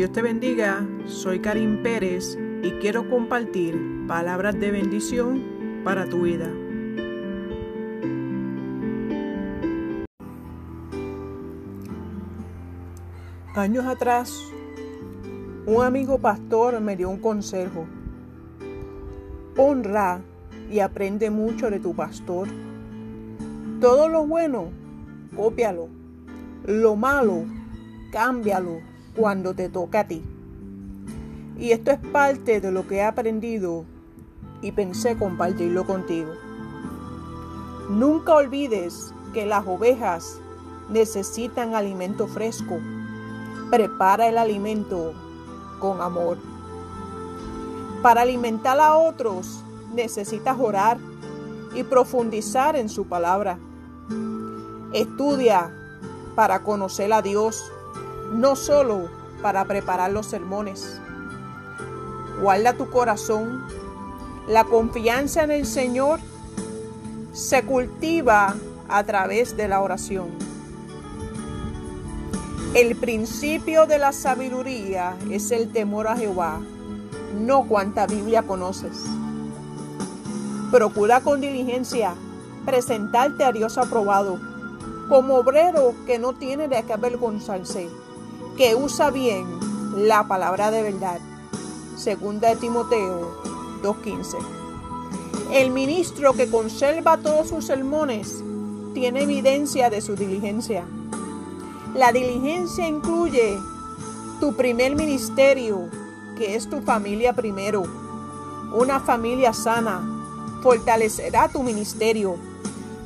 Dios te bendiga, soy Karim Pérez y quiero compartir palabras de bendición para tu vida. Años atrás, un amigo pastor me dio un consejo. Honra y aprende mucho de tu pastor. Todo lo bueno, cópialo. Lo malo, cámbialo cuando te toca a ti. Y esto es parte de lo que he aprendido y pensé compartirlo contigo. Nunca olvides que las ovejas necesitan alimento fresco. Prepara el alimento con amor. Para alimentar a otros necesitas orar y profundizar en su palabra. Estudia para conocer a Dios no solo para preparar los sermones. Guarda tu corazón. La confianza en el Señor se cultiva a través de la oración. El principio de la sabiduría es el temor a Jehová, no cuanta Biblia conoces. Procura con diligencia presentarte a Dios aprobado, como obrero que no tiene de qué avergonzarse que usa bien la palabra de verdad. Segunda de Timoteo 2.15. El ministro que conserva todos sus sermones tiene evidencia de su diligencia. La diligencia incluye tu primer ministerio, que es tu familia primero. Una familia sana fortalecerá tu ministerio.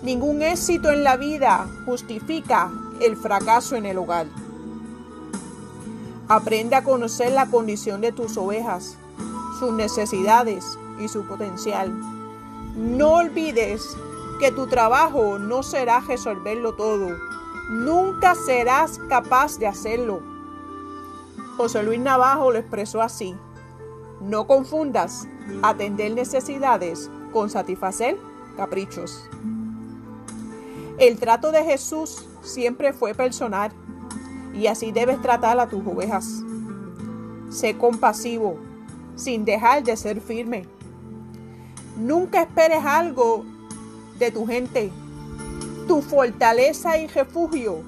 Ningún éxito en la vida justifica el fracaso en el hogar. Aprende a conocer la condición de tus ovejas, sus necesidades y su potencial. No olvides que tu trabajo no será resolverlo todo. Nunca serás capaz de hacerlo. José Luis Navajo lo expresó así. No confundas atender necesidades con satisfacer caprichos. El trato de Jesús siempre fue personal y así debes tratar a tus ovejas. Sé compasivo, sin dejar de ser firme. Nunca esperes algo de tu gente. Tu fortaleza y refugio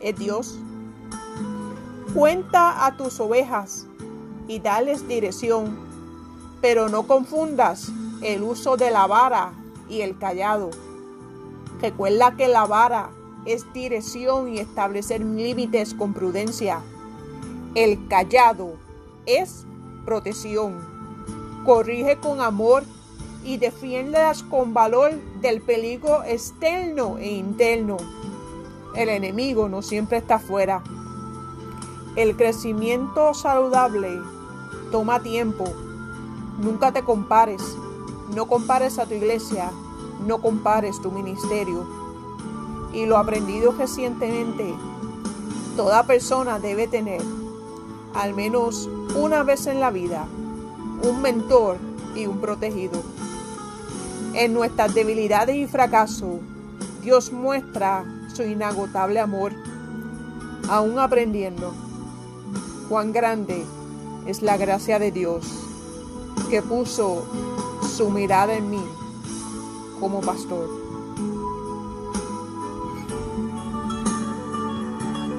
es Dios. Cuenta a tus ovejas y dales dirección, pero no confundas el uso de la vara y el callado. Recuerda que la vara es dirección y establecer límites con prudencia. El callado es protección. Corrige con amor y defiendas con valor del peligro externo e interno. El enemigo no siempre está fuera. El crecimiento saludable toma tiempo. Nunca te compares. No compares a tu iglesia. No compares tu ministerio y lo aprendido recientemente, toda persona debe tener, al menos una vez en la vida, un mentor y un protegido. En nuestras debilidades y fracasos, Dios muestra su inagotable amor, aún aprendiendo cuán grande es la gracia de Dios que puso su mirada en mí como pastor.